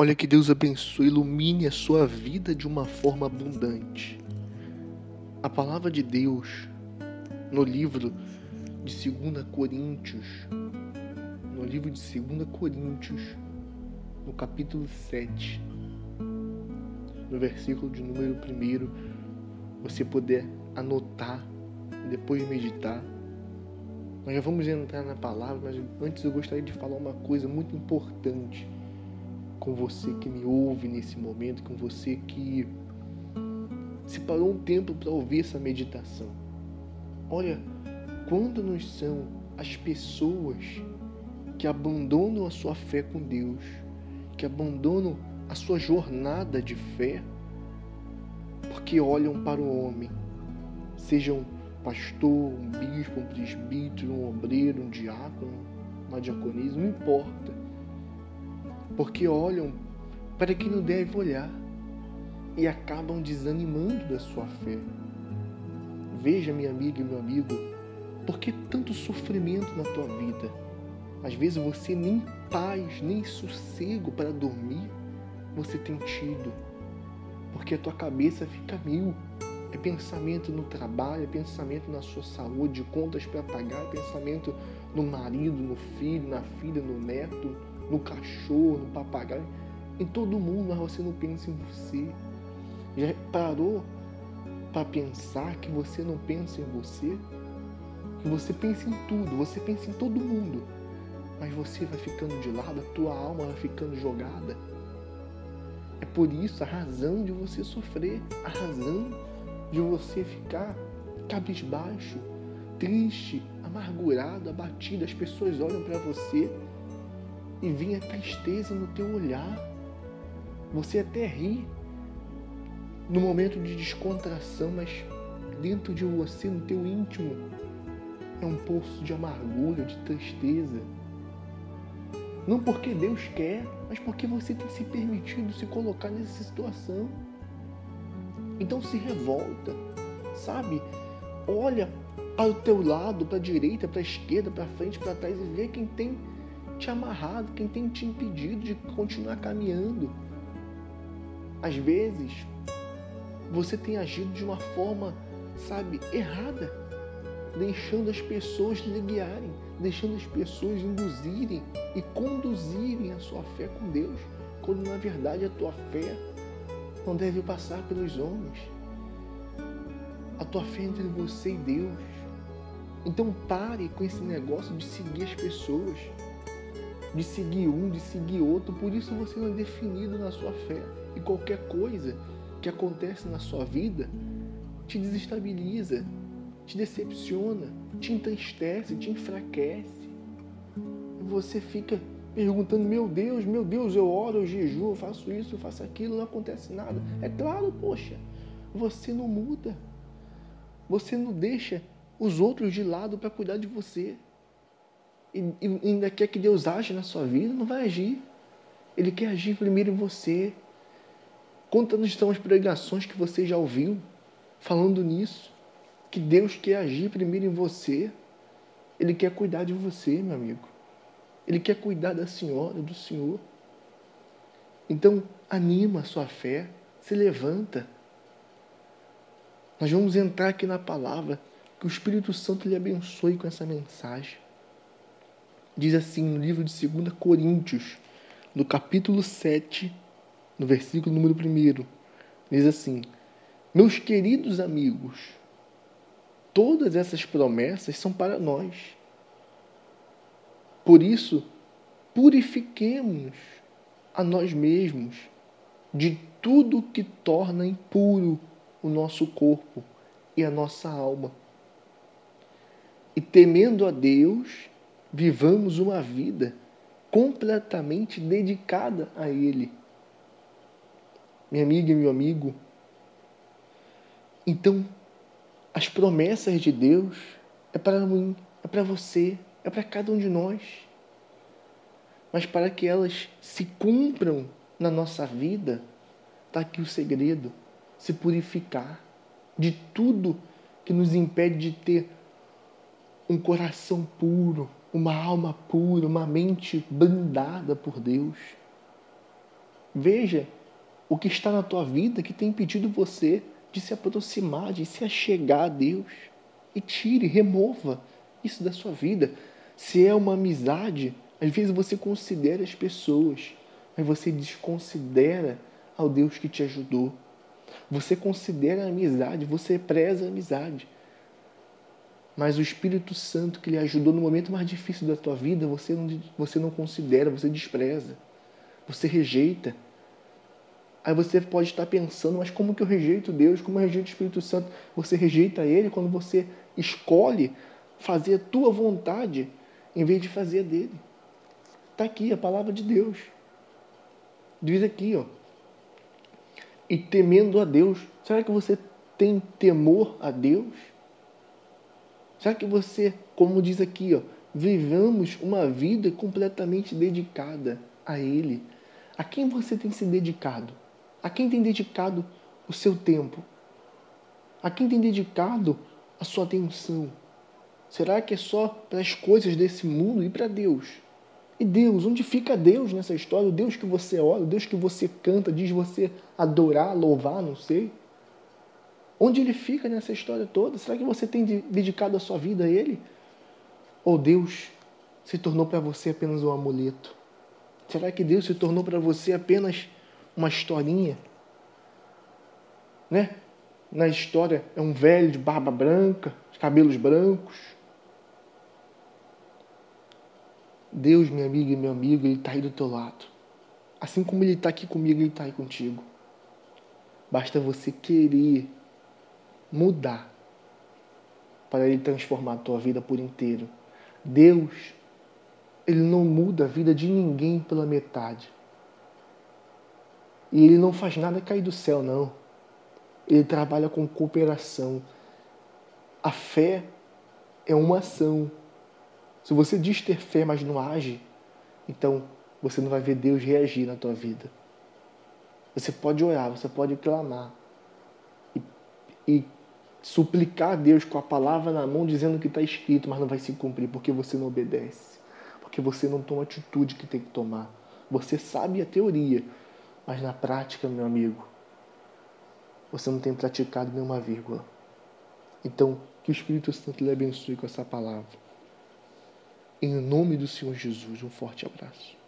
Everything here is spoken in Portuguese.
Olha que Deus abençoe, ilumine a sua vida de uma forma abundante. A palavra de Deus no livro de 2 Coríntios, no livro de 2 Coríntios, no capítulo 7, no versículo de número 1, você puder anotar, depois meditar. Nós já vamos entrar na palavra, mas antes eu gostaria de falar uma coisa muito importante com você que me ouve nesse momento, com você que se parou um tempo para ouvir essa meditação. Olha, quando nos são as pessoas que abandonam a sua fé com Deus, que abandonam a sua jornada de fé, porque olham para o homem, seja um pastor, um bispo, um presbítero, um obreiro, um diácono, uma diaconisa, não importa. Porque olham para quem não deve olhar e acabam desanimando da sua fé. Veja, minha amiga e meu amigo, por que tanto sofrimento na tua vida? Às vezes você nem paz, nem sossego para dormir você tem tido, porque a tua cabeça fica mil. É pensamento no trabalho, é pensamento na sua saúde, contas para pagar, é pensamento no marido, no filho, na filha, no neto, no cachorro, no papagaio, em todo mundo, mas você não pensa em você. Já parou para pensar que você não pensa em você? Que você pensa em tudo, você pensa em todo mundo, mas você vai ficando de lado, a tua alma vai ficando jogada. É por isso a razão de você sofrer, a razão de você ficar cabisbaixo, triste, amargurado, abatido. As pessoas olham para você e vem a tristeza no teu olhar. Você até ri no momento de descontração, mas dentro de você, no teu íntimo, é um poço de amargura, de tristeza. Não porque Deus quer, mas porque você tem se permitido se colocar nessa situação. Então se revolta, sabe? Olha para o teu lado, para a direita, para a esquerda, para frente, para trás e vê quem tem te amarrado, quem tem te impedido de continuar caminhando. Às vezes, você tem agido de uma forma, sabe, errada, deixando as pessoas lhe guiarem, deixando as pessoas induzirem e conduzirem a sua fé com Deus, quando na verdade a tua fé não deve passar pelos homens. A tua fé é entre você e Deus. Então pare com esse negócio de seguir as pessoas de seguir um, de seguir outro, por isso você não é definido na sua fé. E qualquer coisa que acontece na sua vida te desestabiliza, te decepciona, te entristece, te enfraquece. Você fica perguntando: meu Deus, meu Deus, eu oro, eu jejuo, eu faço isso, eu faço aquilo, não acontece nada. É claro, poxa, você não muda. Você não deixa os outros de lado para cuidar de você e, ainda quer que Deus age na sua vida, não vai agir. Ele quer agir primeiro em você. Quantas estão as pregações que você já ouviu falando nisso? Que Deus quer agir primeiro em você. Ele quer cuidar de você, meu amigo. Ele quer cuidar da senhora, do senhor. Então, anima a sua fé, se levanta. Nós vamos entrar aqui na palavra. Que o Espírito Santo lhe abençoe com essa mensagem diz assim no livro de 2 Coríntios, no capítulo 7, no versículo número 1, diz assim: Meus queridos amigos, todas essas promessas são para nós. Por isso, purifiquemos a nós mesmos de tudo que torna impuro o nosso corpo e a nossa alma. E temendo a Deus, vivamos uma vida completamente dedicada a Ele. Minha amiga e meu amigo, então as promessas de Deus é para mim, é para você, é para cada um de nós. Mas para que elas se cumpram na nossa vida, está aqui o segredo: se purificar de tudo que nos impede de ter um coração puro, uma alma pura, uma mente blindada por Deus. Veja o que está na tua vida que tem impedido você de se aproximar, de se achegar a Deus. E tire, remova isso da sua vida. Se é uma amizade, às vezes você considera as pessoas, mas você desconsidera ao Deus que te ajudou. Você considera a amizade, você preza a amizade. Mas o Espírito Santo que lhe ajudou no momento mais difícil da tua vida, você não, você não considera, você despreza, você rejeita. Aí você pode estar pensando, mas como que eu rejeito Deus? Como eu rejeito o Espírito Santo? Você rejeita Ele quando você escolhe fazer a tua vontade em vez de fazer a dele. Está aqui a palavra de Deus. Diz aqui, ó. E temendo a Deus. Será que você tem temor a Deus? Será que você, como diz aqui, ó, vivamos uma vida completamente dedicada a Ele? A quem você tem se dedicado? A quem tem dedicado o seu tempo? A quem tem dedicado a sua atenção? Será que é só para as coisas desse mundo e para Deus? E Deus, onde fica Deus nessa história? O Deus que você olha, o Deus que você canta, diz você adorar, louvar, não sei. Onde ele fica nessa história toda? Será que você tem dedicado a sua vida a ele? Ou Deus se tornou para você apenas um amuleto? Será que Deus se tornou para você apenas uma historinha? Né? Na história é um velho de barba branca, de cabelos brancos. Deus, minha amiga e meu amigo, Ele está aí do teu lado. Assim como Ele está aqui comigo, Ele está aí contigo. Basta você querer mudar para Ele transformar a tua vida por inteiro. Deus, Ele não muda a vida de ninguém pela metade. E Ele não faz nada cair do céu, não. Ele trabalha com cooperação. A fé é uma ação. Se você diz ter fé, mas não age, então você não vai ver Deus reagir na tua vida. Você pode orar, você pode clamar e, e suplicar a Deus com a palavra na mão, dizendo que está escrito, mas não vai se cumprir porque você não obedece, porque você não toma a atitude que tem que tomar. Você sabe a teoria, mas na prática, meu amigo, você não tem praticado nenhuma vírgula. Então, que o Espírito Santo lhe abençoe com essa palavra. Em nome do Senhor Jesus, um forte abraço.